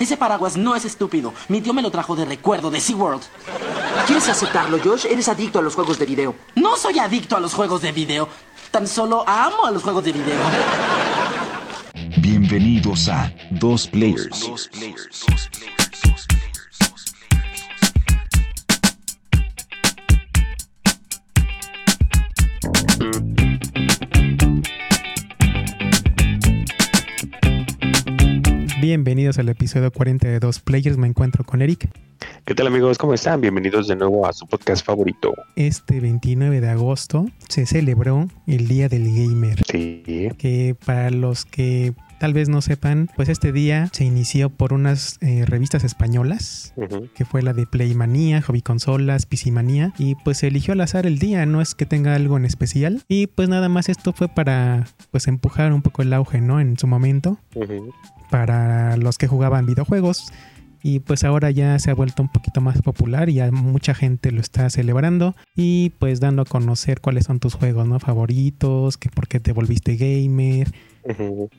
Ese paraguas no es estúpido. Mi tío me lo trajo de recuerdo de SeaWorld. ¿Quieres aceptarlo, Josh? Eres adicto a los juegos de video. No soy adicto a los juegos de video. Tan solo amo a los juegos de video. Bienvenidos a Dos Players. Bienvenidos al episodio 40 de Dos Players. Me encuentro con Eric. ¿Qué tal amigos? ¿Cómo están? Bienvenidos de nuevo a su podcast favorito. Este 29 de agosto se celebró el Día del Gamer. Sí. Que para los que tal vez no sepan, pues este día se inició por unas eh, revistas españolas, que fue la de Playmanía, Hobby Consolas, PC Manía, y pues se eligió al azar el día, no es que tenga algo en especial, y pues nada más esto fue para pues empujar un poco el auge, ¿no? En su momento, para los que jugaban videojuegos. Y pues ahora ya se ha vuelto un poquito más popular y ya mucha gente lo está celebrando y pues dando a conocer cuáles son tus juegos, ¿no? Favoritos, que por qué te volviste gamer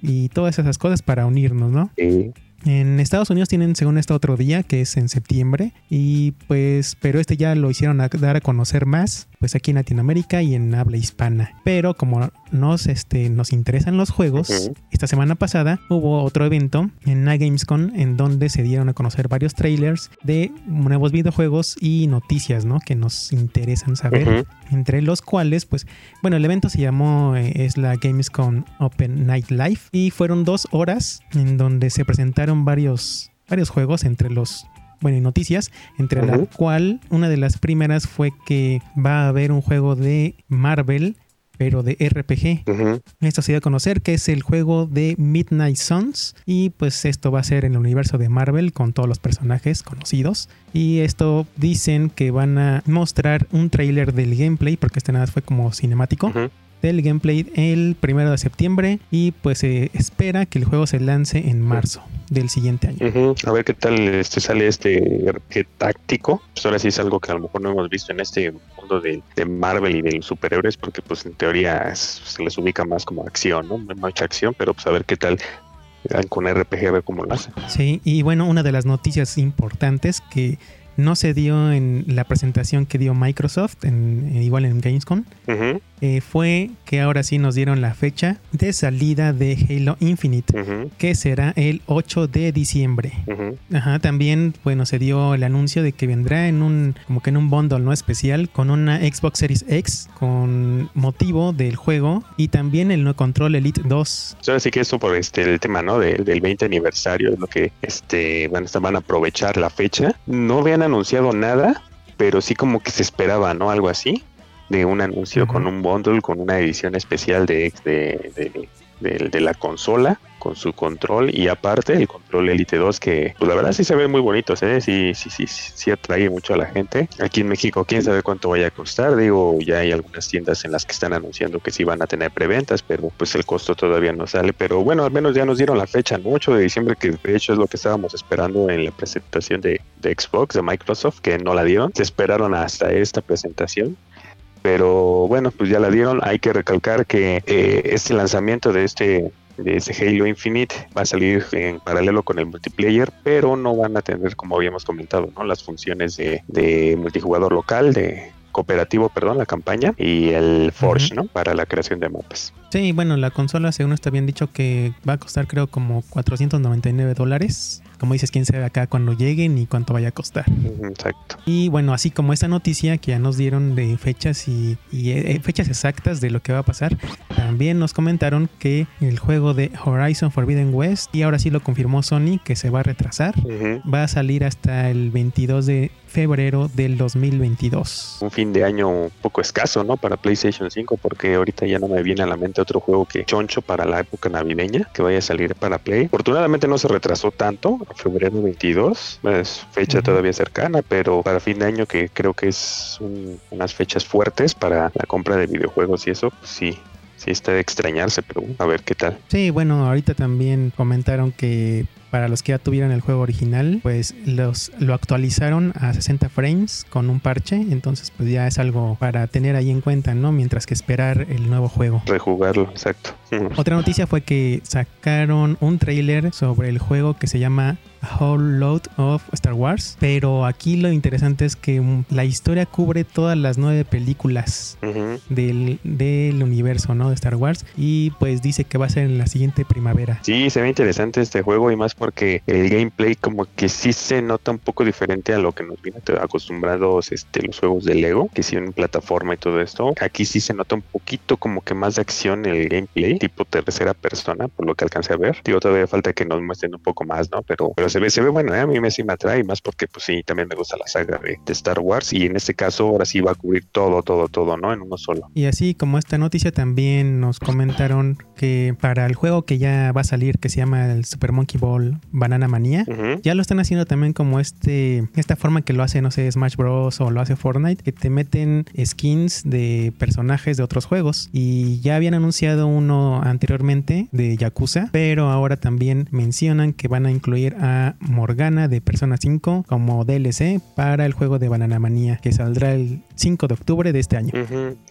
Y todas esas cosas para unirnos, ¿no? Sí. En Estados Unidos tienen según esto otro día que es en septiembre y pues pero este ya lo hicieron a dar a conocer más pues aquí en Latinoamérica y en habla hispana. Pero como nos este nos interesan los juegos, esta semana pasada hubo otro evento en la Gamescom en donde se dieron a conocer varios trailers de nuevos videojuegos y noticias, ¿no? Que nos interesan saber, entre los cuales pues bueno, el evento se llamó, eh, es la Gamescom Open Night Live y fueron dos horas en donde se presentaron varios, varios juegos entre los, bueno, y noticias, entre la cual una de las primeras fue que va a haber un juego de Marvel, pero de RPG. Esto se dio a conocer que es el juego de Midnight Suns y pues esto va a ser en el universo de Marvel con todos los personajes conocidos y esto dicen que van a mostrar un tráiler del gameplay porque este nada fue como cinemático. Del gameplay el primero de septiembre y pues se espera que el juego se lance en marzo del siguiente año. A ver qué tal este sale este RPG táctico. Pues ahora sí es algo que a lo mejor no hemos visto en este mundo de, de Marvel y de los superhéroes, porque pues en teoría es- se les ubica más como acción, ¿no? Mucha acción, pero pues a ver qué tal dan con RPG, a ver cómo lo hacen. Sí, y bueno, una de las noticias importantes que no se dio en la presentación que dio Microsoft, en, eh, igual en Gamescom, eh, fue que ahora sí nos dieron la fecha de salida de Halo Infinite, que será el 8 de diciembre. Ajá, también, bueno, se dio el anuncio de que vendrá en un, como que en un bundle no especial, con una Xbox Series X, con motivo del juego, y también el no control Elite 2. Pues ahora sí que eso por este el tema, ¿no? Del, del 20 aniversario, es lo que este van, a- van a aprovechar la fecha. No habían anunciado nada, pero sí como que se esperaba, ¿no? Algo así, de un anuncio con un bundle, con una edición especial de, de, de- de- de la consola, con su control y aparte el control Elite 2 que pues la verdad sí se ven muy bonitos, ¿eh? Sí, sí, sí, sí, atrae mucho a la gente. Aquí en México, quién sabe cuánto vaya a costar, digo, ya hay algunas tiendas en las que están anunciando que sí van a tener preventas, pero pues el costo todavía no sale, pero bueno, al menos ya nos dieron la fecha, ¿no? 8 de diciembre, que de hecho es lo que estábamos esperando en la presentación de, de Xbox, de Microsoft, que no la dieron, se esperaron hasta esta presentación. Pero bueno, pues ya la dieron. Hay que recalcar que eh, este lanzamiento de este de ese Halo Infinite va a salir en paralelo con el multiplayer, pero no van a tener, como habíamos comentado, ¿no? las funciones de, de multijugador local, de cooperativo, perdón, la campaña, y el Forge. ¿no? Para la creación de mapas. Sí, bueno, la consola, según está bien dicho, que va a costar creo como 499 dólares. Como dices, quién sabe acá cuando lleguen y cuánto vaya a costar. Exacto. Y bueno, así como esta noticia que ya nos dieron de fechas y, y, eh, fechas exactas de lo que va a pasar, también nos comentaron que el juego de Horizon Forbidden West, y ahora sí lo confirmó Sony, que se va a retrasar, va a salir hasta el 22 de febrero del 2022. Un fin de año un poco escaso, ¿no? Para PlayStation 5, porque ahorita ya no me viene a la mente otro juego que choncho para la época navideña que vaya a salir para Play. Afortunadamente no se retrasó tanto, a febrero 22, es fecha todavía cercana, pero para fin de año que creo que es un- unas fechas fuertes para la compra de videojuegos y eso, pues sí, sí está de extrañarse, pero a ver qué tal. Sí, bueno, ahorita también comentaron que para los que ya tuvieran el juego original, pues los lo actualizaron a 60 frames con un parche, entonces pues ya es algo para tener ahí en cuenta, ¿no? Mientras que esperar el nuevo juego. Rejugarlo, exacto. Otra noticia fue que sacaron un trailer sobre el juego que se llama a Whole Load of Star Wars. Pero aquí lo interesante es que mm, la historia cubre todas las nueve películas del, del universo, ¿no? De Star Wars. Y pues dice que va a ser en la siguiente primavera. Sí, se ve interesante este juego y más porque el gameplay como que sí se nota un poco diferente a lo que nos viene acostumbrados este, los juegos de Lego, que sí en plataforma y todo esto. Aquí sí se nota un poquito como que más de acción el gameplay, tipo tercera persona, por lo que alcancé a ver. Digo, todavía falta que nos muestren un poco más, ¿no? Pero, pero se ve, se ve bueno, ¿eh? a mí me sí me atrae más porque pues sí, también me gusta la saga de, de Star Wars y en este caso ahora sí va a cubrir todo, todo, todo, ¿no? En uno solo. Y así como esta noticia también nos comentaron que para el juego que ya va a salir, que se llama el Super Monkey Ball Banana Manía, ya lo están haciendo también como este esta forma que lo hace, no sé, Smash Bros. o lo hace Fortnite, que te meten skins de personajes de otros juegos. Y ya habían anunciado uno anteriormente de Yakuza, pero ahora también mencionan que van a incluir a Morgana de Persona 5 como DLC para el juego de Banana Manía, que saldrá el 5 de octubre de este año.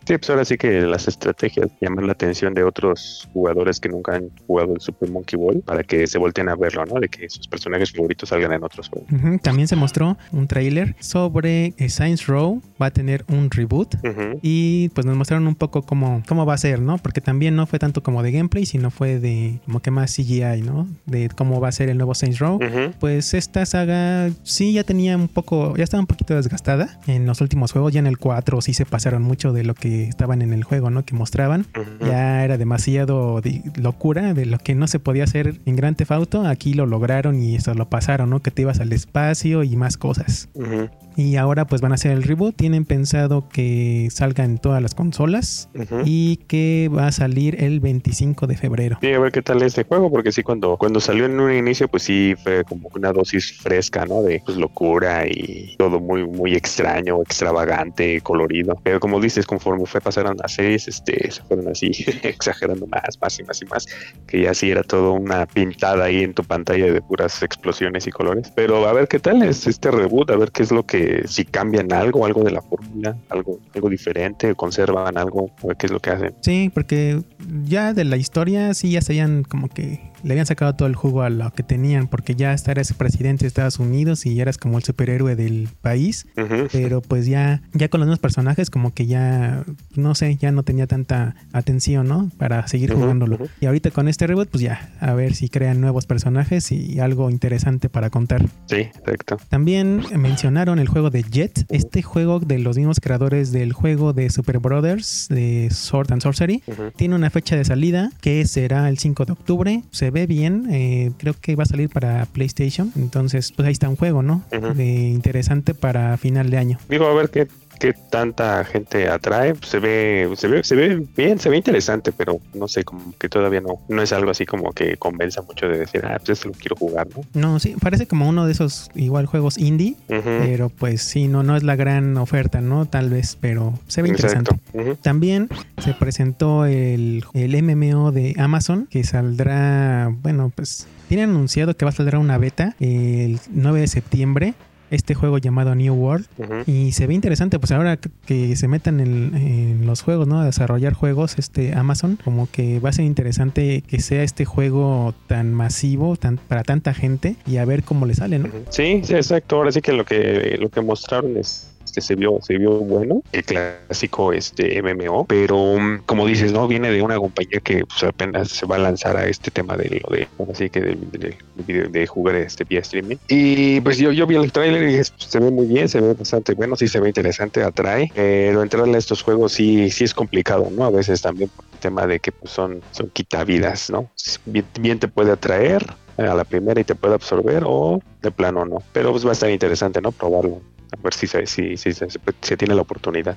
Sí, pues ahora sí que las estrategias llaman la atención de otros jugadores que nunca han jugado el Super Monkey Ball para que se volteen a verlo, ¿no? De que sus personajes favoritos salgan en otros juegos. También se mostró un tráiler sobre eh, Science Row, va a tener un reboot. Y pues nos mostraron un poco cómo, cómo va a ser, ¿no? Porque también no fue tanto como de gameplay, sino fue de como que más CGI, ¿no? De cómo va a ser el nuevo Saints Row. Pues esta saga sí ya tenía un poco, ya estaba un poquito desgastada en los últimos juegos, ya en el 4 sí se pasaron mucho de lo que estaban en el juego, ¿no? Que mostraban. Ujú. Ya era demasiado de locura de lo que no se podía hacer en Grand Theft Auto. Aquí lo lograron y eso lo pasaron, ¿no? Que te ibas al espacio y más cosas. Ujú. Y ahora pues van a hacer el reboot. Tienen pensado que salga en todas las consolas Ujú. y que va a salir el 25 de febrero. Sí, a ver qué tal es este juego, porque sí, cuando, cuando salió en un inicio, pues sí fue como una dosis fresca, ¿no? De pues, locura y todo muy, muy extraño, extravagante, colorido. Pero como dices, conforme fue pasaron las series, este, se fueron así exagerando más, más y más y más, que ya sí era todo una pintada ahí en tu pantalla de puras explosiones y colores. Pero a ver qué tal es este reboot, a ver qué es lo que, si cambian algo, algo de la fórmula, algo, algo diferente, conservan algo, a ver qué es lo que hacen. Sí, porque ya de la historia sí ya se habían como que le habían sacado todo el jugo a lo que tenían, porque ya hasta eres presidente de Estados Unidos y ya eras como el superhéroe del país. Pero pues ya, ya con los nuevos personajes, como que ya, no sé, ya no tenía tanta atención, ¿no? Para seguir jugándolo. Y ahorita con este reboot, pues ya, a ver si crean nuevos personajes y algo interesante para contar. Sí, exacto. También mencionaron el juego de Jet, este juego de los mismos creadores del juego de Super Brothers, de Sword and Sorcery. Tiene una fecha de salida que será el 5 de octubre. Se ve bien, eh, creo que va a salir para PlayStation. Entonces, pues ahí está un juego, ¿no? Ujú. De interesante para final de año. Digo, a ver qué, qué tanta gente atrae. Se ve, se ve, se ve bien, se ve interesante, pero no sé, como que todavía no, no es algo así como que convenza mucho de decir, ah, pues este lo quiero jugar, ¿no? No, sí, parece como uno de esos igual juegos indie, pero pues sí, no, no es la gran oferta, ¿no? Tal vez, pero se ve interesante. También se presentó el, el MMO de Amazon que saldrá, bueno, pues tienen anunciado que va a saldrá una beta el 9 de septiembre. Este juego llamado New World. Y se ve interesante, pues ahora que- se metan en, en los juegos, ¿no? A desarrollar juegos, este Amazon, como que va a ser interesante que sea este juego tan masivo, tan, para tanta gente, y a ver cómo le sale, ¿no? Sí, sí, exacto. Ahora sí que lo que lo que mostraron es este se vio se vio bueno el clásico este MMO pero mm, como dices no viene de una compañía que pues, apenas se va a lanzar a este tema de lo de así que video- de, jugar este vía streaming y pues yo yo vi el tráiler y pues, se ve muy bien se ve bastante bueno sí se ve interesante atrae pero entrarle a estos juegos sí sí es complicado no a veces también por el tema de que pues, son son quitavidas no bien, bien te puede atraer a la primera y te puede absorber o de plano no. Pero pues va a estar interesante, ¿no? Probarlo. A ver si se, si, si se, se tiene la oportunidad.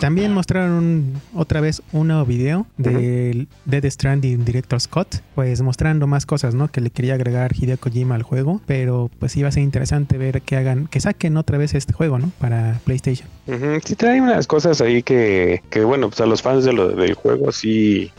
También mostraron otra vez un nuevo video del Dead Stranding Director Scott, pues mostrando más cosas, ¿no? Que le quería agregar Hideo Kojima al juego, pero pues iba a ser interesante ver que hagan, que saquen otra vez este juego, ¿no? Para PlayStation. Ujú, Sí trae unas cosas ahí que, que bueno, pues a los fans de lo, del juego sí,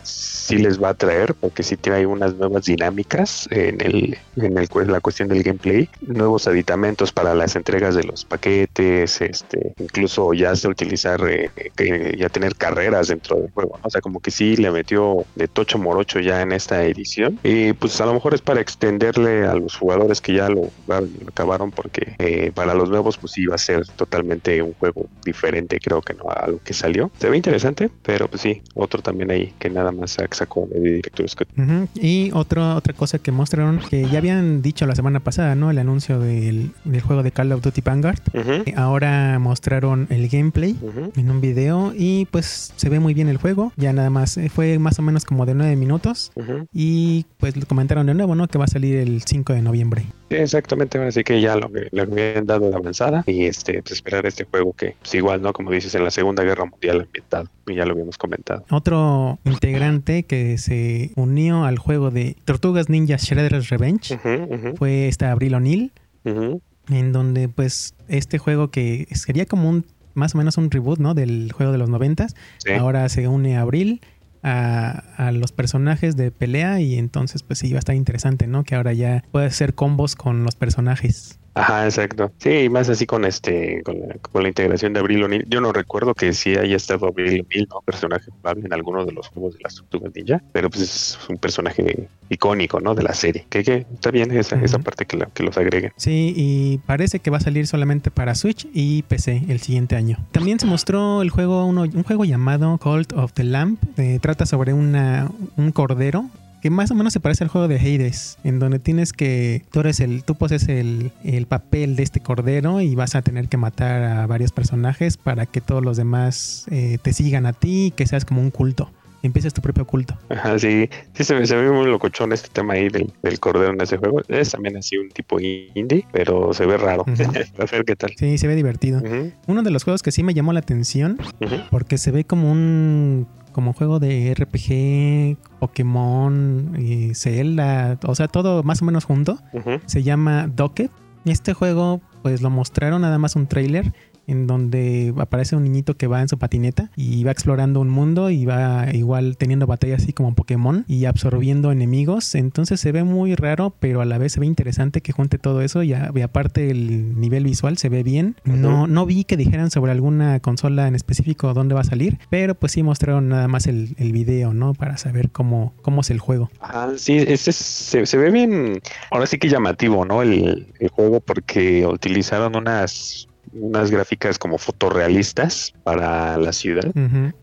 sí les va a traer, porque sí trae unas nuevas dinámicas en el, en el la cuestión del gameplay, nuevos aditamentos para las entregas de los paquetes, este, incluso ya se utilizar, eh, que ya tener carreras dentro del juego, ¿no? o sea, como que sí le metió de tocho morocho ya en esta edición, y pues a lo mejor es para extenderle a los jugadores que ya lo, lo acabaron, porque eh, para los nuevos pues sí va a ser totalmente un juego diferente, creo que no a lo que salió. Se ve interesante, pero pues sí, otro también ahí que nada más sacó de Director Scott. Y otro, otra cosa que mostraron, que ya habían dicho la semana pasada, ¿no? El anuncio del, del juego de Call of Duty Vanguard. Ujú, Ahora mostraron el gameplay en un video y pues se ve muy bien el juego. Ya nada más, eh, fue más o menos como de 9 minutos. Y pues lo comentaron de nuevo, ¿no? Que va a salir el 5 de noviembre. Sí, exactamente, ahora sí que ya lo le habían dado de avanzada y este pues esperar este juego que pues igual, ¿no? Como dices, en la Segunda Guerra Mundial ambientado, y ya lo habíamos comentado. Otro integrante que se unió al juego de Tortugas Ninja Shredder's Revenge fue esta Abril O'Neill, en donde pues este juego que sería como un más o menos un reboot, ¿no? Del juego de los noventas, Sí. ahora se une a Abril a, a los personajes de pelea y entonces pues sí va a estar interesante, ¿no? Que ahora ya puede hacer combos con los personajes. Ajá, exacto. Sí, y más así con este, con la, con la integración de Abril O'Neil. Yo no recuerdo que sí haya estado Abril O'Neil, ¿no? Personaje jugable en alguno de los juegos de las Tortugas Ninja, pero pues es un personaje icónico, ¿no? De la serie. Que, que está bien esa, esa parte que, la- que los agreguen. Sí, y parece que va a salir solamente para Switch y PC el siguiente año. También se mostró el juego, uno, un juego llamado Cult of the Lamp. Eh, trata sobre una, un cordero que más o menos se parece al juego de Hades, en donde tienes que, tú eres el, tú poses el, el papel de este cordero y vas a tener que matar a varios personajes para que todos los demás eh, te sigan a ti y que seas como un culto. Empieces tu propio culto. Ajá, sí. Sí, se, se ve muy locochón este tema ahí del, del cordero en ese juego. Es también así un tipo indie, pero se ve raro. A ver qué tal. Sí, se ve divertido. Uno de los juegos que sí me llamó la atención. Porque se ve como un como juego de RPG, Pokémon, y Zelda, o sea, todo más o menos junto. Se llama Docket. Este juego, pues lo mostraron nada más un trailer en donde aparece un niñito que va en su patineta y va explorando un mundo y va igual teniendo batallas así como Pokémon y absorbiendo enemigos. Entonces se ve muy raro, pero a la vez se ve interesante que junte todo eso y, a- y aparte el nivel visual se ve bien. No, no vi que dijeran sobre alguna consola en específico dónde va a salir, pero pues sí mostraron nada más el, el video, ¿no? Para saber cómo, cómo es el juego. Ajá, sí, este es- se, se ve bien, ahora sí que llamativo, ¿no? El, el juego porque utilizaron unas unas gráficas como fotorrealistas para la ciudad,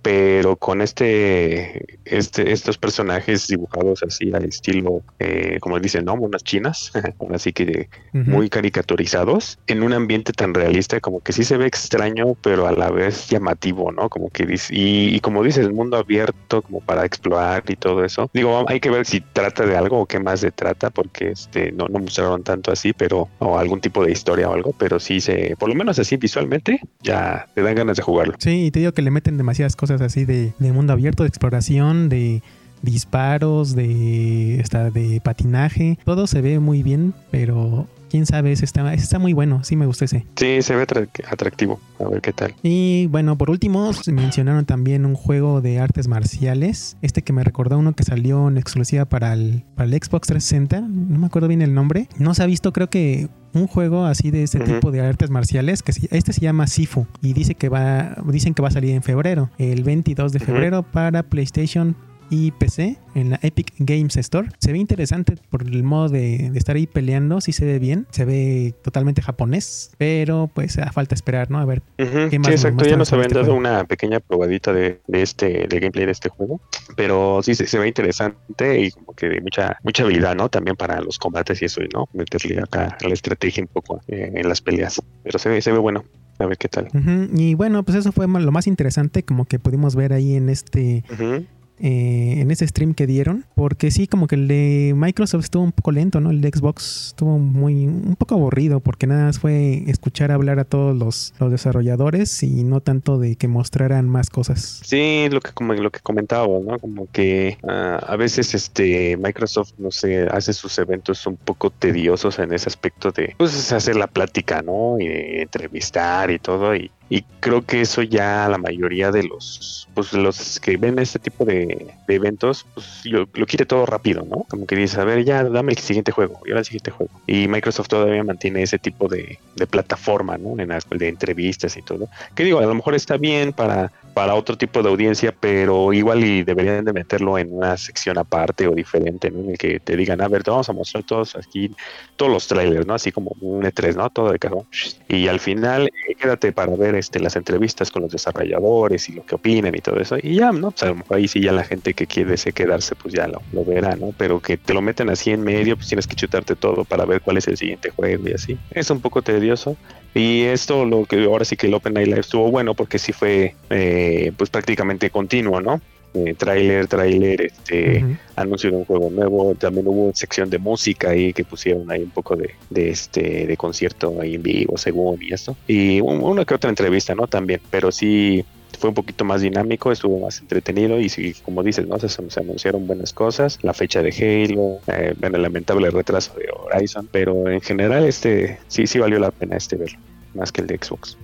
pero con este, este estos personajes dibujados así al estilo, eh, como dicen, ¿no? Unas chinas, ahora sí que muy caricaturizados, en un ambiente tan realista, como que sí se ve extraño, pero a la vez llamativo, ¿no? Como que dice, y, y como dices, el mundo abierto como para explorar y todo eso. Digo, hay que ver si trata de algo o qué más se trata, porque este no, no mostraron tanto así, pero, o algún tipo de historia o algo, pero sí se, por lo menos así visualmente, ya te dan ganas de jugarlo. Sí, y te digo que le meten demasiadas cosas así de, de mundo abierto, de exploración, de disparos, de, hasta de patinaje. Todo se ve muy bien, pero quién sabe, ese está, ese está muy bueno. Sí me gustó ese. Sí, se ve atra- atractivo. A ver qué tal. Y bueno, por último, se mencionaron también un juego de artes marciales. Este que me recordó uno que salió en exclusiva para el, para el Xbox 360. No me acuerdo bien el nombre. No se ha visto, creo que un juego así de este tipo de artes marciales. que Este se llama Sifu. Y dice que va, dicen que va a salir en febrero. El 22 de febrero para PlayStation y PC en la Epic Games Store. Se ve interesante por el modo de, de estar ahí peleando, sí se ve bien, se ve totalmente japonés, pero pues a falta esperar, ¿no? A ver Ujú, ¿Qué más Sí, exacto. Ya nos habían este dado juego? una pequeña probadita de, de este de gameplay de este juego, pero sí se, se ve interesante y como que de mucha mucha habilidad, ¿no? También para los combates y eso, ¿no? Meterle acá la estrategia un poco eh, en las peleas. Pero se ve se ve bueno. A ver qué tal. Ujú, Y bueno, pues eso fue lo más interesante como que pudimos ver ahí en este Ujú, eh, en ese stream que dieron, porque sí, como que el de Microsoft estuvo un poco lento, ¿no? El de Xbox estuvo muy, un poco aburrido, porque nada más fue escuchar hablar a todos los, los desarrolladores y no tanto de que mostraran más cosas. Sí, lo que como lo que comentaba, ¿no? Como que ah, a veces este Microsoft, no sé, hace sus eventos un poco tediosos en ese aspecto de pues hacer la plática, ¿no? Y entrevistar y todo y y creo que eso ya la mayoría de los pues los que ven este tipo de, eventos pues lo, quiere todo rápido no como que dice a ver ya dame el siguiente juego y ahora el siguiente juego y Microsoft todavía mantiene ese tipo de, plataforma no en las de entrevistas y todo. Que digo a lo mejor está bien para para otro tipo de audiencia, pero igual y deberían de meterlo en una sección aparte o diferente, ¿no? En el que te digan, a ver, te vamos a mostrar todos aquí, todos los trailers, ¿no? Así como un E3, ¿no? Todo de cajón. Y al final, eh, quédate para ver este, las entrevistas con los desarrolladores y lo que opinan y todo eso. Y ya, ¿no? Pues a lo mejor ahí sí ya la gente que quiere quedarse, pues ya lo, lo verá, ¿no? Pero que te lo meten así en medio, pues tienes que chutarte todo para ver cuál es el siguiente juego y así. Es un poco tedioso. Y esto, lo que ahora sí que el Open Night Live estuvo bueno porque sí fue eh, pues prácticamente continuo, ¿no? Eh, trailer, trailer, este, anuncio de un juego nuevo, también hubo sección de música ahí que pusieron ahí un poco de, de este, de concierto ahí en vivo, según y esto, y una que otra entrevista, ¿no? También, pero sí, fue un poquito más dinámico, estuvo más entretenido y sí, como dices, ¿no? Se, anunciaron buenas cosas, la fecha de Halo, eh, el lamentable retraso de Horizon, pero en general este sí, sí valió la pena este verlo, más que el de Xbox.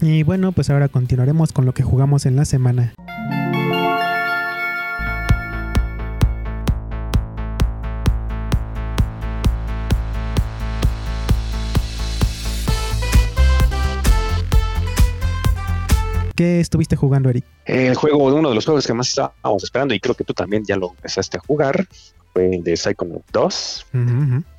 Y bueno, pues ahora continuaremos con lo que jugamos en la semana. ¿Qué estuviste jugando, Eric? El juego, uno de los juegos que más estábamos esperando, y creo que tú también ya lo empezaste a jugar, fue el de Psychonaut 2.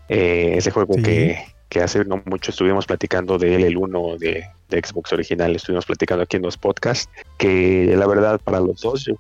Eh, ese juego que, hace no mucho estuvimos platicando de él, el 1 de, Xbox original, estuvimos platicando aquí en los podcasts, que la verdad para los dos,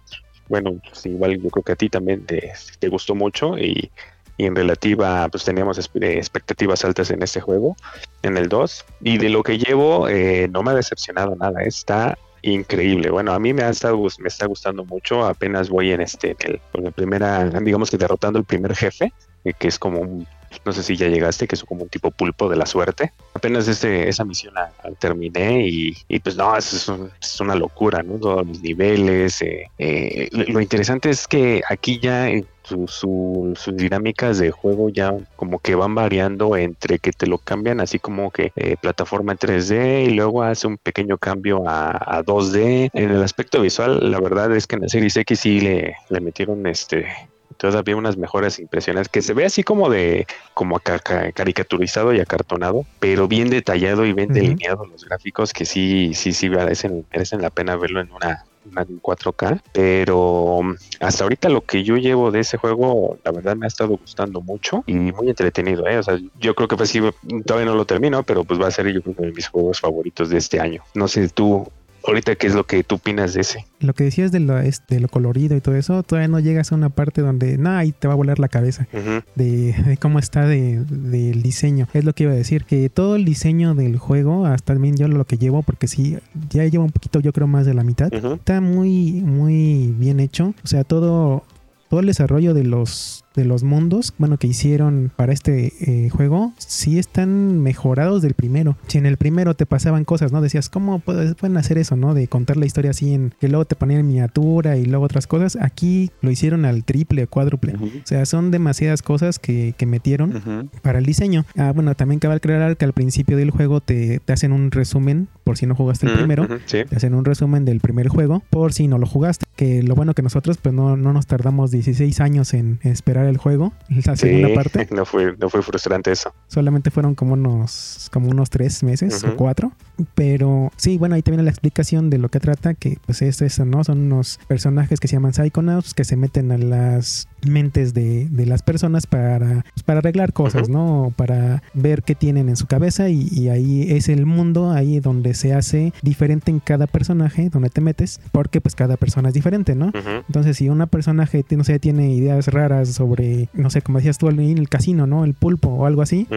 bueno, pues igual yo creo que a ti también te, gustó mucho y, en relativa pues teníamos expectativas altas en este juego, en el 2, y de lo que llevo eh, no me ha decepcionado nada, está increíble. Bueno, a mí me ha estado me está gustando mucho. Apenas voy en este en el, la primera, digamos que derrotando el primer jefe, eh, que es como un no sé si ya llegaste, que es como un tipo pulpo de la suerte. Apenas este, esa misión la, terminé y, pues no, es, es, una locura, ¿no? Todos los niveles. Eh, eh, lo interesante es que aquí ya sus dinámicas de juego ya como que van variando entre que te lo cambian así como que eh, plataforma en 3D y luego hace un pequeño cambio a, 2D. En el aspecto visual, la verdad es que en la Series X sí le, le metieron este todavía unas mejores impresiones que se ve así como de como caricaturizado y acartonado pero bien detallado y bien delineado los gráficos que sí sí sí merecen, merecen la pena verlo en una una 4K, pero um, hasta ahorita lo que yo llevo de ese juego, la verdad me ha estado gustando mucho y muy entretenido, ¿eh? O sea, yo creo que pues sí, todavía no lo termino, pero pues va a ser yo creo uno de mis juegos favoritos de este año. No sé tú, ahorita qué es lo que tú opinas de ese. Lo que decías de lo, de lo colorido y todo eso, todavía no llegas a una parte donde, nada, ahí te va a volar la cabeza de, cómo está de, del diseño. Es lo que iba a decir, que todo el diseño del juego, hasta también yo lo que llevo, porque sí, ya llevo un poquito, yo creo más de la mitad, está muy, muy bien hecho. O sea, todo, todo el desarrollo de los de los mundos, bueno, que hicieron para este eh, juego, sí están mejorados del primero. Si en el primero te pasaban cosas, ¿no? Decías, ¿cómo pueden hacer eso, ¿no? De contar la historia así en que luego te ponían en miniatura y luego otras cosas. Aquí lo hicieron al triple, cuádruple. O sea, son demasiadas cosas que, metieron para el diseño. Ah, bueno, también cabe aclarar que al principio del juego te, hacen un resumen, por si no jugaste el primero, te hacen un resumen del primer juego, por si no lo jugaste. Que lo bueno que nosotros, pues no, no nos tardamos 16 años en esperar el juego, la segunda parte. No fue, no fue frustrante eso. Solamente fueron como unos, como unos tres meses o cuatro. Pero sí, bueno, ahí también la explicación de lo que trata, que pues es eso, ¿no? Son unos personajes que se llaman Psychonauts, que se meten a las mentes de, las personas para, pues, para arreglar cosas, ¿no? Para ver qué tienen en su cabeza y, ahí es el mundo, ahí donde se hace diferente en cada personaje, donde te metes, porque pues cada persona es diferente, ¿no? Entonces, si una personaje, no sé, tiene ideas raras sobre, no sé, como decías tú en el casino, ¿no? El pulpo o algo así,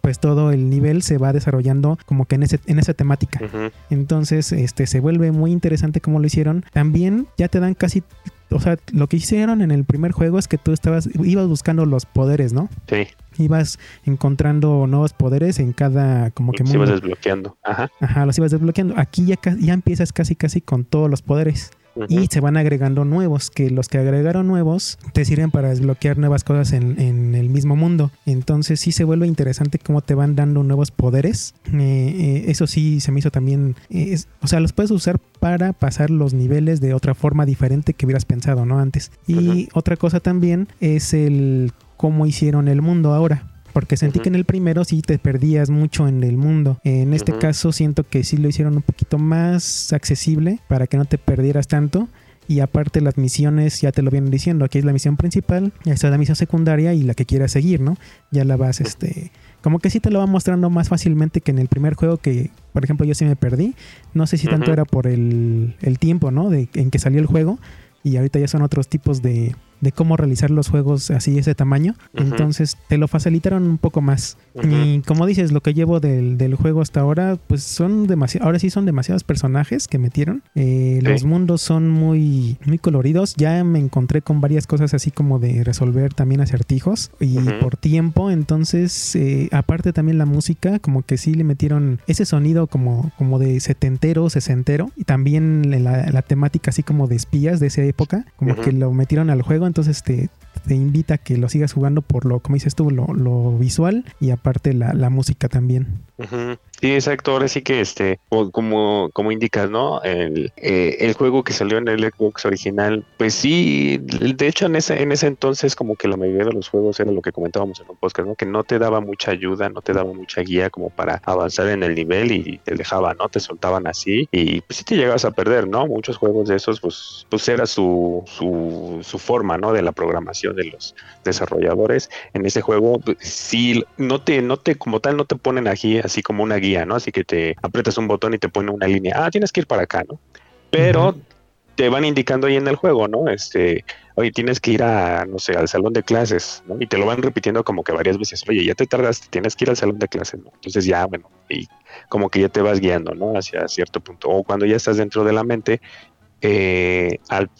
pues todo el nivel se va desarrollando como que en, ese, en esa temática. Entonces, este, se vuelve muy interesante como lo hicieron. También ya te dan casi o sea, lo que hicieron en el primer juego es que tú estabas, ibas buscando los poderes, ¿no? Sí, Ibas encontrando nuevos poderes en cada como que se ibas desbloqueando. Ajá. Ajá, los ibas desbloqueando. Aquí ya, ya empiezas casi casi con todos los poderes. Y se van agregando nuevos, que los que agregaron nuevos te sirven para desbloquear nuevas cosas en, en el mismo mundo. Entonces sí se vuelve interesante cómo te van dando nuevos poderes. Eh, eh, eso sí se me hizo también... eh, es- o sea, los puedes usar para pasar los niveles de otra forma diferente que hubieras pensado, ¿no? Antes. Y otra cosa también es el cómo hicieron el mundo ahora. Porque sentí que en el primero sí te perdías mucho en el mundo. En este caso siento que sí lo hicieron un poquito más accesible para que no te perdieras tanto. Y aparte las misiones ya te lo vienen diciendo. Aquí es la misión principal, ya está la misión secundaria y la que quieras seguir, ¿no? Ya la vas, este... Como que sí te lo va mostrando más fácilmente que en el primer juego que, por ejemplo, yo sí me perdí. No sé si tanto era por el, el tiempo, ¿no? De, en que salió el juego. Y ahorita ya son otros tipos de, de cómo realizar los juegos así, ese tamaño. Entonces te lo facilitaron un poco más. Y como dices, lo que llevo del, del juego hasta ahora, pues son demasiados, ahora sí son demasiados personajes que metieron. Eh, Sí. Los mundos son muy, muy coloridos. Ya me encontré con varias cosas así como de resolver también acertijos y por tiempo. Entonces, eh, aparte también la música, como que sí le metieron ese sonido como, como de setentero, sesentero. Y también la, la temática así como de espías de esa época, como que lo metieron al juego. Entonces te, te invita a que lo sigas jugando por lo, como dices tú, lo, lo visual y aparte la, la música también. Sí, exacto. Ahora sí que este, como, como indicas, ¿no? El, eh, el juego que salió en el Xbox original, pues sí, de hecho en ese, en ese entonces como que la mayoría de los juegos era lo que comentábamos en un podcast, ¿no? Que no te daba mucha ayuda, no te daba mucha guía como para avanzar en el nivel y te dejaba, ¿no? Te soltaban así y pues sí te llegabas a perder, ¿no? Muchos juegos de esos, pues, pues era su, su, su forma, ¿no? De la programación de los desarrolladores. En ese juego, sí, no te, no te, como tal, no te ponen aquí así como una guía, ¿no? Así que te aprietas un botón y te pone una línea, ah, tienes que ir para acá, ¿no? Pero te van indicando ahí en el juego, ¿no? Este, oye, tienes que ir a, no sé, al salón de clases, ¿no? Y te lo van repitiendo como que varias veces, oye, ya te tardaste, tienes que ir al salón de clases, ¿no? Entonces ya, bueno, y como que ya te vas guiando, ¿no? Hacia cierto punto. O cuando ya estás dentro de la mente, eh, al,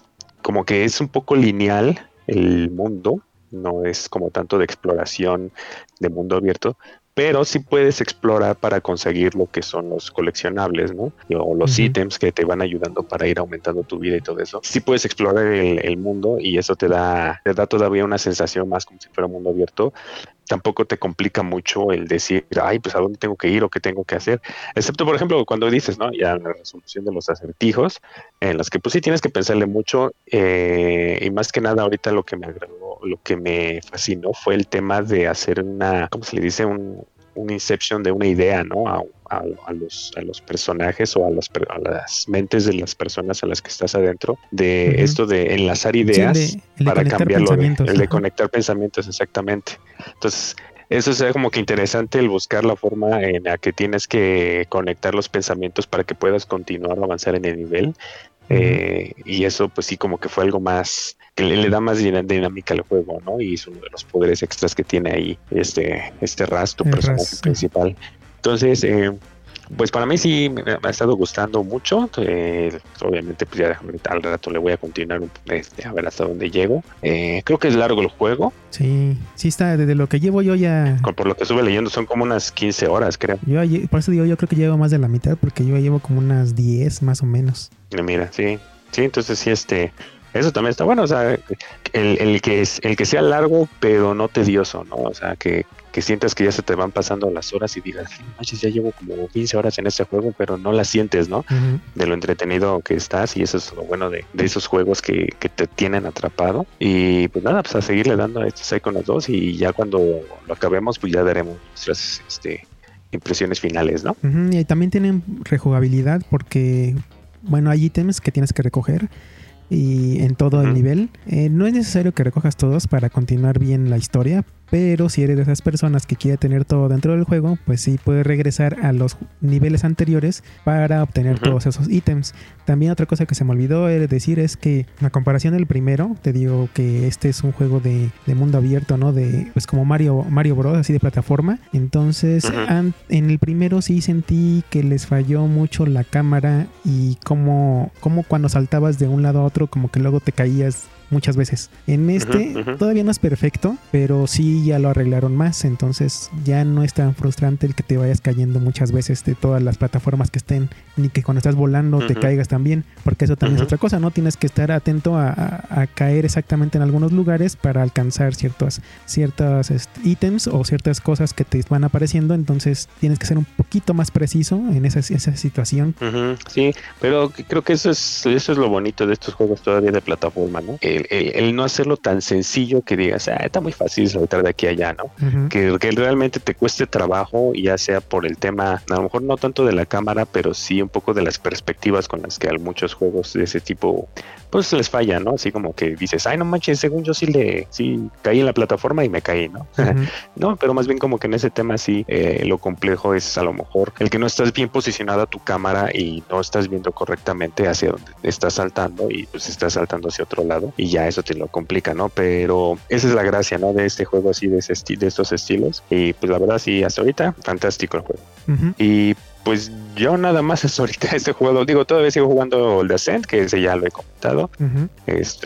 como que es un poco lineal el mundo, no es como tanto de exploración de mundo abierto, pero sí puedes explorar para conseguir lo que son los coleccionables, ¿no? O los Ujú. ítems que te van ayudando para ir aumentando tu vida y todo eso. Sí puedes explorar el, el mundo y eso te da, te da todavía una sensación más como si fuera un mundo abierto. Tampoco te complica mucho el decir, ay, pues a dónde tengo que ir o qué tengo que hacer. Excepto, por ejemplo, cuando dices, ¿no? Ya la resolución de los acertijos, en los que pues sí tienes que pensarle mucho eh, y más que nada ahorita lo que me agradó, lo que me fascinó fue el tema de hacer una, ¿cómo se le dice? Un, un inception de una idea, ¿no? A, a- a los, a los personajes o a las, a las mentes de las personas a las que estás adentro, de esto de enlazar Sí, ideas de- el de para cambiarlo, de- el de conectar pensamientos, exactamente. Entonces, eso es como que interesante el buscar la forma en la que tienes que conectar los pensamientos para que puedas continuar a avanzar en el nivel. Eh, y eso pues sí como que fue algo más que le, le da más dinámica al juego, ¿no? Y es uno de los poderes extras que tiene ahí este, este Raz, tu El personaje Raz, sí. principal. Entonces, eh, pues para mí sí me, ha estado gustando mucho. eh, obviamente, pues ya al rato le voy a continuar un- este, a ver hasta dónde llego. Eh, creo que es largo el juego. Sí, sí está, desde lo que llevo yo ya... Por lo que estuve leyendo, son como unas 15 horas, creo. Yo, por eso digo, yo creo que llevo más de la mitad porque yo llevo como unas 10 más o menos. Mira, sí. Sí, entonces sí, este. Eso también está bueno, o sea, el, el que es, el que sea largo, pero no tedioso, ¿no? O sea, que, que sientas que ya se te van pasando las horas y digas, "No manches, ya llevo como 15 horas en este juego, pero no las sientes, ¿no? De lo entretenido que estás y eso es lo bueno de, de esos juegos que, que te tienen atrapado y pues nada, pues a seguirle dando a este Psychonauts 2 y ya cuando lo acabemos pues ya daremos nuestras este, impresiones finales, ¿no? Ujú, Y también tienen rejugabilidad porque, bueno, hay ítems que tienes que recoger y en todo el nivel. Eh, no es necesario que recojas todos para continuar bien la historia, pero si eres de esas personas que quiere tener todo dentro del juego, pues sí puedes regresar a los niveles anteriores para obtener todos esos ítems. También otra cosa que se me olvidó decir es que la comparación del primero, te digo que este es un juego de, mundo abierto, ¿no? De pues como Mario Mario Bros, así de plataforma. Entonces, en el primero sí sentí que les falló mucho la cámara y como, como cuando saltabas de un lado a otro, como que luego te caías muchas veces. En este todavía no es perfecto, pero sí ya lo arreglaron más, entonces ya no es tan frustrante el que te vayas cayendo muchas veces de todas las plataformas que estén, ni que cuando estás volando te caigas también, porque eso también es otra cosa, ¿no? Tienes que estar atento a, caer exactamente en algunos lugares para alcanzar ciertos ciertas este, ítems o ciertas cosas que te van apareciendo, entonces tienes que ser un poquito más preciso en esa, esa situación. Sí, pero creo que eso es, eso es lo bonito de estos juegos todavía de plataforma, ¿no? El, no hacerlo tan sencillo que digas, ah, está muy fácil saltar de aquí a allá, ¿no? que, que, realmente te cueste trabajo, ya sea por el tema, a lo mejor no tanto de la cámara, pero sí un poco de las perspectivas con las que a muchos juegos de ese tipo, pues les falla, ¿no? Así como que dices, ay, no manches, según yo sí le, sí caí en la plataforma y me caí, ¿no? no, pero más bien como que en ese tema sí, eh, lo complejo es a lo mejor el que no estás bien posicionada tu cámara y no estás viendo correctamente hacia donde estás saltando y pues estás saltando hacia otro lado y ya eso te lo complica, ¿no? Pero esa es la gracia, ¿no? De este juego así, de, ese de estos estilos. Y pues la verdad, sí, hasta ahorita, fantástico el juego. Y pues yo nada más es ahorita este juego. Digo, todavía sigo jugando el Descent, que ese ya lo he comentado. es,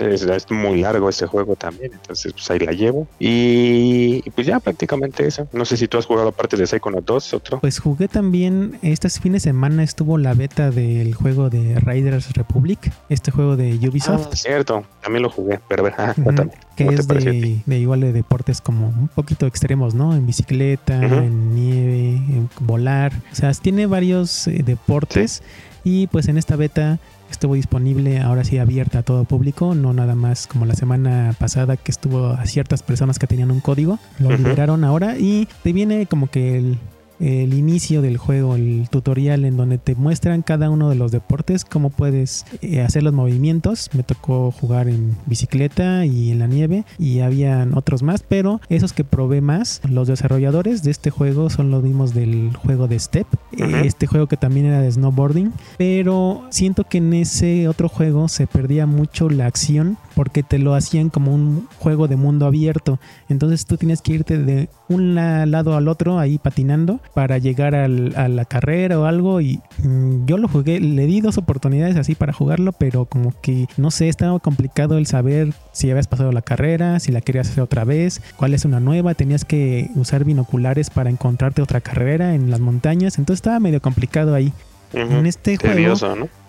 muy largo ese juego también, entonces pues ahí la llevo. Y, pues ya prácticamente eso. No sé si tú has jugado aparte de Psychonauts 2, otro. Pues jugué también, este fin de semana estuvo la beta del juego de Riders Republic, este juego de Ubisoft. Ah, cierto, también lo jugué, pero Que es de, de, igual de deportes como un poquito extremos, ¿no? En bicicleta, en nieve, en volar. O sea, tiene varios eh, deportes y pues en esta beta estuvo disponible ahora sí abierta a todo público, no nada más como la semana pasada que estuvo a ciertas personas que tenían un código, lo liberaron ahora y te viene como que el, el inicio del juego, el tutorial en donde te muestran cada uno de los deportes, cómo puedes eh, hacer los movimientos. Me tocó jugar en bicicleta y en la nieve y habían otros más, pero esos que probé más, los desarrolladores de este juego son los mismos del juego de Step, este juego que también era de snowboarding, pero siento que en ese otro juego se perdía mucho la acción porque te lo hacían como un juego de mundo abierto. Entonces tú tienes que irte de un lado al otro ahí patinando para llegar a la carrera o algo. Y mm, yo lo jugué, le di dos oportunidades así para jugarlo, pero como que no sé, estaba complicado el saber si habías pasado la carrera, si la querías hacer otra vez, cuál es una nueva. Tenías que usar binoculares para encontrarte otra carrera en las montañas. Entonces estaba medio complicado ahí. En este juego.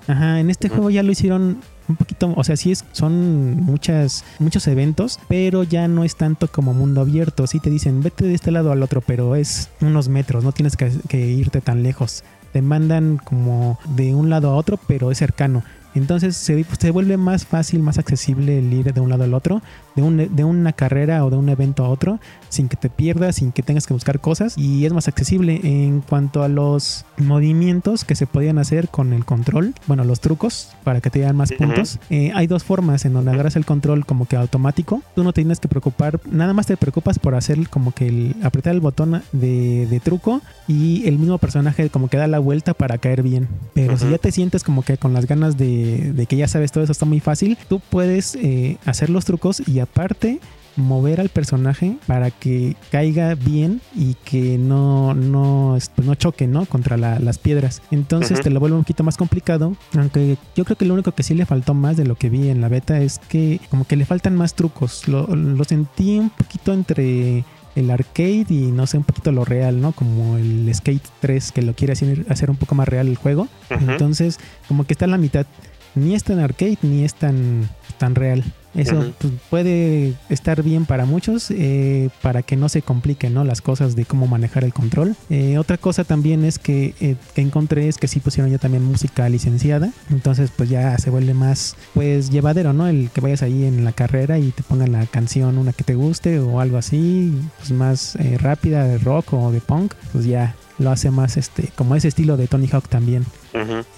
Ajá, en este juego ya lo hicieron un poquito, o sea, sí es, son muchas, muchos eventos, pero ya no es tanto como mundo abierto. Sí te dicen, vete de este lado al otro, pero es unos metros, no tienes que, irte tan lejos. Te mandan como de un lado a otro, pero es cercano. Entonces se, se, vuelve más fácil, más accesible el ir de un lado al otro, de, un, de una carrera o de un evento a otro, sin que te pierdas, sin que tengas que buscar cosas y es más accesible en cuanto a los movimientos que se podían hacer con el control, bueno, los trucos para que te den más puntos. Eh, hay dos formas en donde agarras el control como que automático, tú no tienes que preocupar, nada más te preocupas por hacer como que el, apretar el botón de, de truco y el mismo personaje como que da la vuelta para caer bien. Pero si ya te sientes como que con las ganas de, de, que ya sabes todo eso está muy fácil, tú puedes eh, hacer los trucos y aparte mover al personaje para que caiga bien y que no, no, pues no choque ¿no? contra las piedras. Entonces te lo vuelve un poquito más complicado. Aunque yo creo que lo único que sí le faltó más de lo que vi en la beta es que como que le faltan más trucos. Lo, sentí un poquito entre el arcade y no sé, un poquito lo real, ¿no? Como el Skate 3 que lo quiere hacer, hacer un poco más real el juego. Entonces, como que está en la mitad. Ni es tan arcade ni es tan, tan real. Eso pues, puede estar bien para muchos, eh, para que no se compliquen ¿no? las cosas de cómo manejar el control. Eh, otra cosa también es que, eh, que, encontré es que sí pusieron ya también música licenciada, entonces pues ya se vuelve más pues llevadero, ¿no? El que vayas ahí en la carrera y te pongan la canción, una que te guste o algo así, pues más rápida de rock o de punk, pues ya lo hace más este como ese estilo de Tony Hawk también.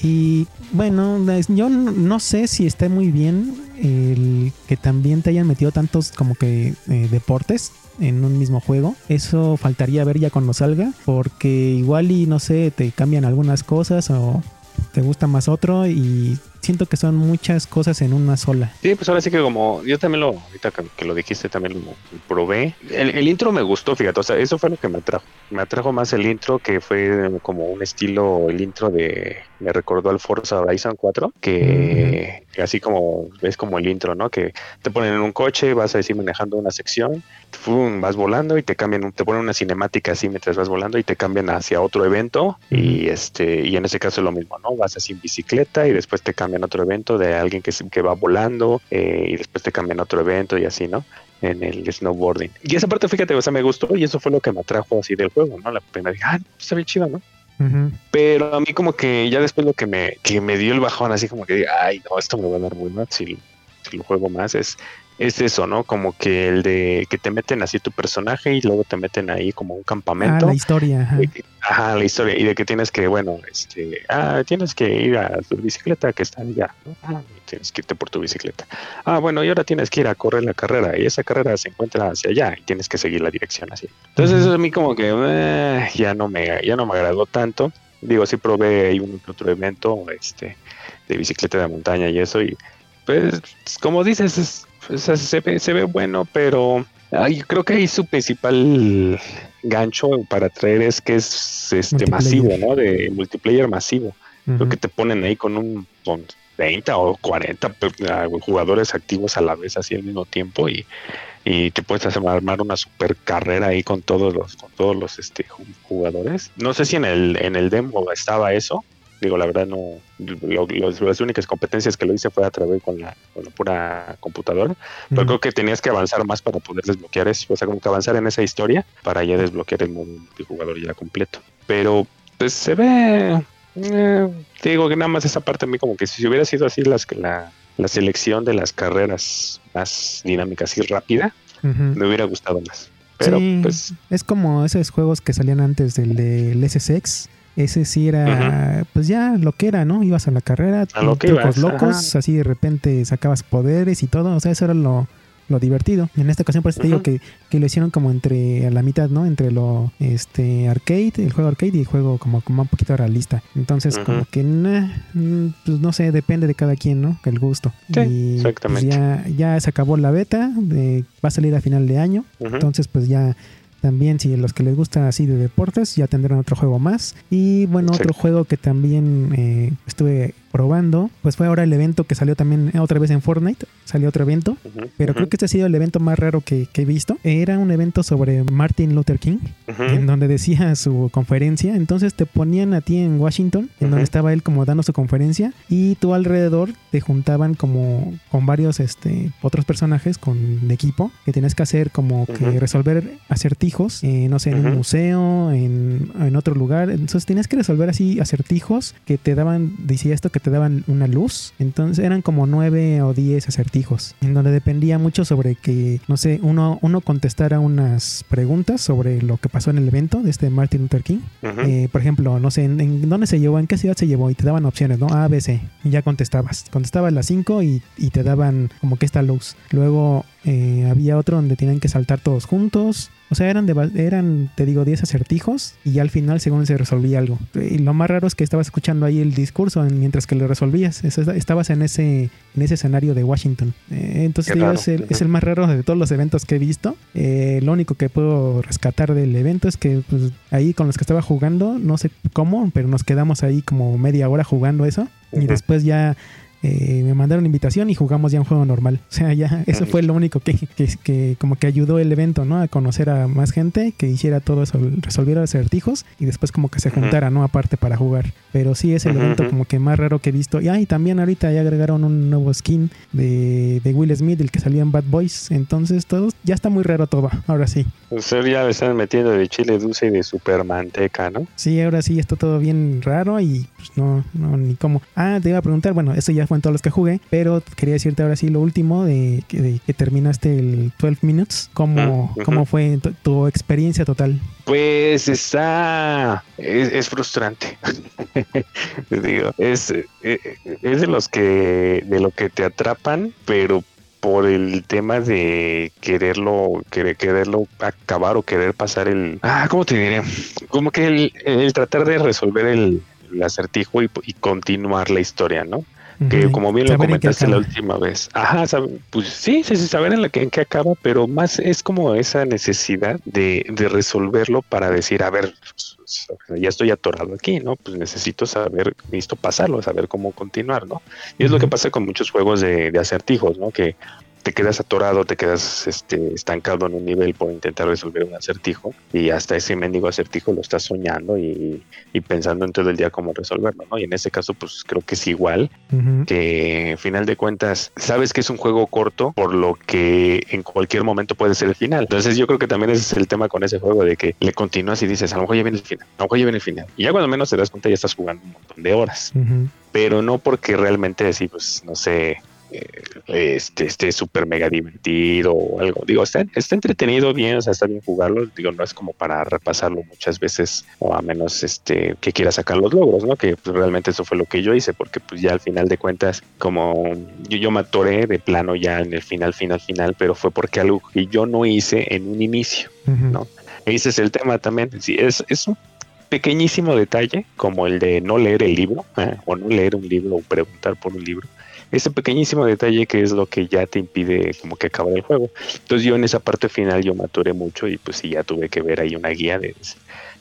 Y bueno, yo no sé si está muy bien el que también te hayan metido tantos como que eh, deportes en un mismo juego. Eso faltaría ver ya cuando salga, porque igual y no sé, te cambian algunas cosas o te gusta más otro y siento que son muchas cosas en una sola. Sí, pues ahora sí que como yo también lo, ahorita que, lo dijiste, también lo probé. El, intro me gustó, fíjate, o sea, eso fue lo que me atrajo. Me atrajo más el intro que fue como un estilo, el intro de, me recordó al Forza Horizon 4, que así como ves como el intro, ¿no? Que te ponen en un coche, vas a decir manejando una sección, vas volando y te cambian, te ponen una cinemática así mientras vas volando y te cambian hacia otro evento y este, y en ese caso es lo mismo, ¿no? Vas así en bicicleta y después te cambian en otro evento de alguien que, que va volando eh, y después te cambian otro evento y así, ¿no? En el snowboarding. Y esa parte, fíjate, o sea, me gustó y eso fue lo que me atrajo así del juego, ¿no? La primera dije, ah, pues, está bien chido, ¿no? Pero a mí como que ya después lo que me, que me dio el bajón, así como que, ay, no, esto me va a dar muy mal si, si lo juego más, es es eso, ¿no? Como que el de que te meten así tu personaje y luego te meten ahí como un campamento. Ah, la historia. Ajá. ajá. la historia. Y de que tienes que, bueno, este, ah, tienes que ir a tu bicicleta que está allá, ¿no? Ah, tienes que irte por tu bicicleta. Ah, bueno, y ahora tienes que ir a correr la carrera y esa carrera se encuentra hacia allá y tienes que seguir la dirección así. Entonces eso a mí como que eh, ya no me, ya no me agradó tanto. Digo, sí probé ahí un otro evento, este, de bicicleta de montaña y eso y pues como dices, es, se, ve, se ve bueno, pero creo que ahí su principal gancho para traer es que es este masivo, ¿no? De multiplayer masivo. Creo que te ponen ahí con un con 20 o 40 pues, jugadores activos a la vez así al mismo tiempo y, y te puedes hacer armar una super carrera ahí con todos los con todos los este jugadores. No sé si en el en el demo estaba eso, Digo, la verdad no, las únicas competencias que lo hice fue a través con la, con la pura computadora, pero creo que tenías que avanzar más para poder desbloquear eso, o sea, como que avanzar en esa historia para ya desbloquear el modo multijugador ya completo. Pero pues se ve, eh, digo que nada más esa parte a mí como que si hubiera sido así las la, la selección de las carreras más dinámicas y rápida, me hubiera gustado más. Pero pues es como esos juegos que salían antes del de SSX ese sí era, pues ya lo que era, ¿no? Ibas a la carrera, a lo locos, así de repente sacabas poderes y todo. O sea, eso era lo, lo divertido. En esta ocasión, por eso te digo que, que, lo hicieron como entre a la mitad, ¿no? Entre lo este arcade, el juego arcade y el juego como, como un poquito realista. Entonces, como que, mm, pues no sé, depende de cada quien, ¿no? El gusto. Sí, y, pues, exactamente. ya, ya se acabó la beta, de, va a salir a final de año. Entonces, pues ya también, si los que les gusta así de deportes, ya tendrán otro juego más. Y bueno, otro juego que también eh, estuve probando, pues fue ahora el evento que salió también otra vez en Fortnite, salió otro evento, pero creo que este ha sido el evento más raro que, he visto. Era un evento sobre Martin Luther King, en donde decía su conferencia, entonces te ponían a ti en Washington, en donde estaba él como dando su conferencia, y tú alrededor te juntaban como con varios este, otros personajes con equipo, que tienes que hacer como que resolver acertijos, eh, no sé, en un museo, en, en otro lugar, entonces tienes que resolver así acertijos que te daban, decía esto que te daban una luz. Entonces eran como nueve o diez acertijos, en donde dependía mucho sobre que, no sé, uno, uno contestara unas preguntas sobre lo que pasó en el evento de este Martin Luther King. Eh, por ejemplo, no sé, en, dónde se llevó, en qué ciudad se llevó, y te daban opciones, ¿no? A, B, C. Y ya contestabas. Contestabas las cinco y, y te daban como que esta luz. Luego eh, había otro donde tenían que saltar todos juntos. O sea, eran, de, eran te digo, 10 acertijos y al final según se resolvía algo. Y lo más raro es que estabas escuchando ahí el discurso mientras que lo resolvías. Estabas en ese, en ese escenario de Washington. Eh, entonces, es, el, más raro de todos los eventos que he visto. Eh, lo único que puedo rescatar del evento es que pues, ahí con los que estaba jugando, no sé cómo, pero nos quedamos ahí como media hora jugando eso. Y después ya eh, me mandaron invitación y jugamos ya un juego normal. O sea, ya eso fue lo único que, que, como que ayudó el evento, ¿no? A conocer a más gente, que hiciera todo eso, resolviera acertijos y después como que se juntara, ¿no? Aparte para jugar. Pero sí es el evento como que más raro que he visto. Y, ah, también ahorita ya agregaron un nuevo skin de, de Will Smith, el que salía en Bad Boys. Entonces todo, ya está muy raro todo, ahora sí. Pues ya le están metiendo de chile dulce y de super manteca, ¿no? Sí, ahora sí está todo bien raro y pues no, no, ni cómo. Ah, te iba a preguntar, bueno, eso ya fue en todos los que jugué, pero quería decirte ahora sí lo último de, que terminaste el 12 Minutes. ¿Cómo, cómo fue tu, experiencia total? Pues está. Es, frustrante. Digo, es, eh, es de los que de lo que te atrapan, pero por el tema de quererlo, querer, quererlo acabar o querer pasar el, ah, ¿cómo te diré? Como que el, el tratar de resolver el, el acertijo y, y continuar la historia, ¿no? Que como bien lo Saber comentaste la última vez. Ajá, pues sí, sí, sí, saber en, la que, en qué acaba, pero más es como esa necesidad de, de resolverlo para decir, a ver, pues, ya estoy atorado aquí, ¿no? Pues necesito saber, necesito pasarlo, saber cómo continuar, ¿no? Y es lo que pasa con muchos juegos de, de acertijos, ¿no? Que te quedas atorado, te quedas este, estancado en un nivel por intentar resolver un acertijo y hasta ese mendigo acertijo lo estás soñando y, y pensando en todo el día cómo resolverlo, ¿no? Y en este caso, pues creo que es igual, Ujú. que a final de cuentas sabes que es un juego corto, por lo que en cualquier momento puede ser el final. Entonces yo creo que también ese es el tema con ese juego, de que le continúas y dices, a lo mejor ya viene el final, a lo mejor ya viene el final. Y ya cuando menos te das cuenta ya estás jugando un montón de horas, pero no porque realmente así, pues no sé, este esté súper mega divertido o algo. Digo, está, está entretenido bien, o sea, está bien jugarlo. Digo, no es como para repasarlo muchas veces o a menos este que quiera sacar los logros, ¿no? Que pues, realmente eso fue lo que yo hice, porque pues ya al final de cuentas, como yo, yo me atoré de plano ya en el final, final, final, pero fue porque algo que yo no hice en un inicio. No. Ese es el tema también. Sí, es, es un pequeñísimo detalle, como el de no leer el libro, eh, o no leer un libro, o preguntar por un libro. Ese pequeñísimo detalle que es lo que ya te impide como que acabar el juego. Entonces yo en esa parte final yo me atoré mucho y pues sí, ya tuve que ver ahí una guía de...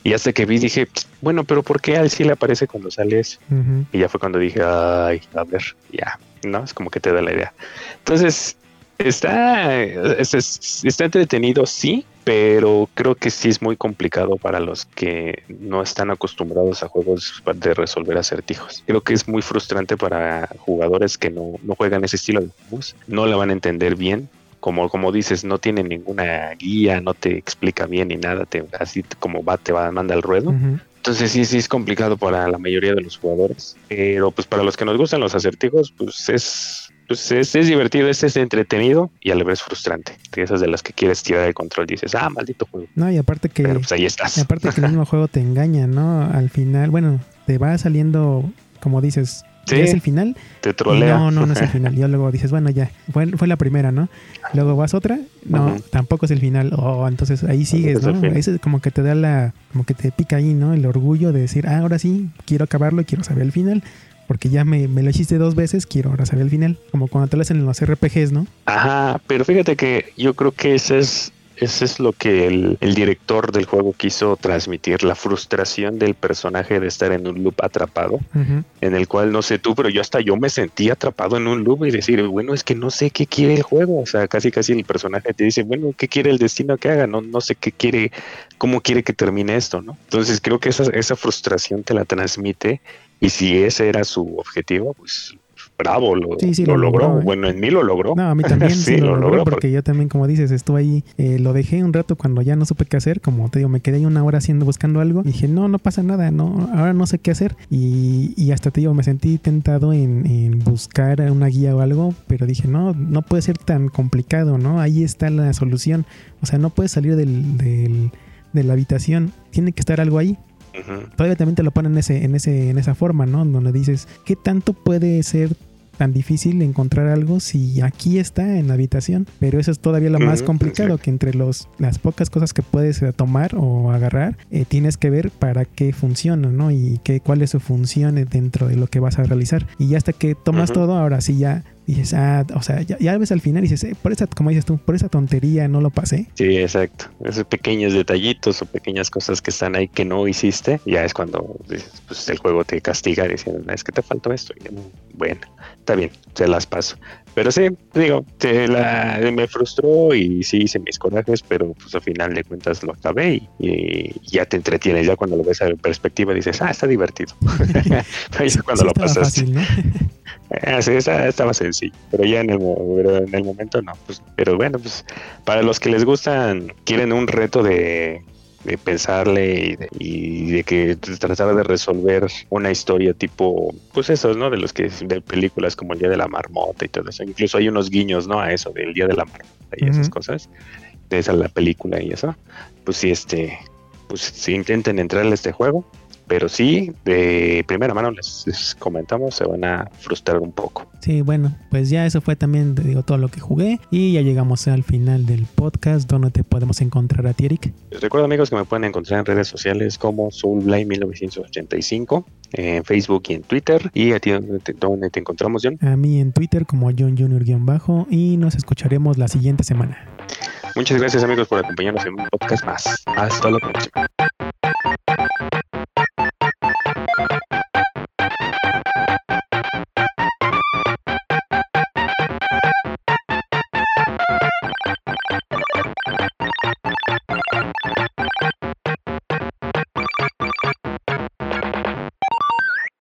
Y hasta que vi dije, bueno, pero ¿por qué a él sí le aparece cuando sale eso? Ujú. Y ya fue cuando dije, ay, a ver, ya, ¿no? Es como que te da la idea. Entonces, está, es- es- está entretenido, sí, pero creo que sí es muy complicado para los que no están acostumbrados a juegos de resolver acertijos. Creo que es muy frustrante para jugadores que no, no juegan ese estilo de juegos, no la van a entender bien. Como, como dices, no tiene ninguna guía, no te explica bien ni nada, te, así como va, te va, manda al ruedo. Entonces sí, sí es complicado para la mayoría de los jugadores. Pero pues para los que nos gustan los acertijos, pues es, pues es, es divertido, es, es entretenido y a la vez frustrante. De esas de las que quieres tirar el control, dices, ah, maldito juego. No, y aparte que, Pero pues ahí estás. y aparte que el mismo juego te engaña, ¿no? Al final, bueno, te va saliendo, como dices, Sí. ¿ya es el final? Te trolea. No, no, no es el final. Y luego dices, bueno, ya, fue, fue la primera, ¿no? Luego vas otra, no, tampoco es el final. Oh, entonces ahí sigues, es ¿no? final. Ese como que te da la, como que te pica ahí, ¿no? El orgullo de decir, ah, ahora sí, quiero acabarlo y quiero saber el final. Porque ya me, me lo hiciste dos veces, quiero ahora saber el final. Como cuando te lo hacen en los RPGs, ¿no? Ajá, pero fíjate que yo creo que ese es, ese es lo que el, el director del juego quiso transmitir, la frustración del personaje de estar en un loop atrapado. Ujú. en el cual no sé tú, pero yo hasta yo me sentí atrapado en un loop y decir, bueno, es que no sé qué quiere el juego, o sea, casi casi el personaje te dice, bueno, ¿qué quiere el destino que haga? No, no sé qué quiere, cómo quiere que termine esto, ¿no? Entonces creo que esa, esa frustración te la transmite y si ese era su objetivo, pues bravo, lo, Sí, sí, lo lo logró. logró, ¿eh? Bueno, en mí lo logró. No, a mí también sí, Sí, lo, lo logró logró, porque yo también, como dices, estuve ahí, eh, lo dejé un rato cuando ya no supe qué hacer, como te digo, me quedé ahí una hora haciendo, buscando algo, y dije, no, no pasa nada, no, ahora no sé qué hacer, y, y hasta te digo, me sentí tentado en, en buscar una guía o algo, pero dije, no, no puede ser tan complicado, ¿no? Ahí está la solución, o sea, no puedes salir del, del- de la habitación, tiene que estar algo ahí, Todavía también te lo ponen en ese, en ese, en esa forma, ¿no? Donde dices, ¿qué tanto puede ser tan difícil encontrar algo si aquí está en la habitación? Pero eso es todavía lo más complicado, que entre los, las pocas cosas que puedes eh, tomar o agarrar, eh, tienes que ver para qué funciona, ¿no? Y qué, cuál es su función eh, dentro de lo que vas a realizar. Y ya hasta que tomas todo, ahora sí ya dices, ah, o sea, ya, ya ves al final y dices, eh, por esa, como dices tú, por esa tontería no lo pasé. Sí, exacto. Esos pequeños detallitos o pequeñas cosas que están ahí que no hiciste, ya es cuando dices, pues, el juego te castiga diciendo, es que te faltó esto. Y, bueno, está bien, se las paso. Pero sí, digo, te la, me frustró y sí hice mis corajes, pero pues al final de cuentas lo acabé y, y ya te entretienes. Ya cuando lo ves a perspectiva dices, ah, está divertido. Ya cuando Sí lo pasaste, fácil, ¿no? Esa- estaba sencillo, pero ya en el, mo- pero en el momento no. Pues, pero bueno, pues para los que les gustan, quieren un reto de, de pensarle y de, y de que tratar de resolver una historia tipo, pues esos, ¿no? De los que de películas como el Día de la Marmota y todo eso. Incluso hay unos guiños, ¿no? A eso del Día de la Marmota y esas cosas. De esa la película y eso. Pues sí, este, pues si intenten entrarle a este juego. Pero sí, de primera mano les, les comentamos, se van a frustrar un poco. Sí, bueno, pues ya eso fue también, te digo, todo lo que jugué. Y ya llegamos al final del podcast. ¿Dónde te podemos encontrar a ti, Eric? Les recuerdo amigos que me pueden encontrar en redes sociales como Soulblind1985, en Facebook y en Twitter. ¿Y a ti dónde te, dónde te encontramos, John? A mí en Twitter como John Junior-bajo. Y nos escucharemos la siguiente semana. Muchas gracias amigos por acompañarnos en un podcast más. Hasta la próxima.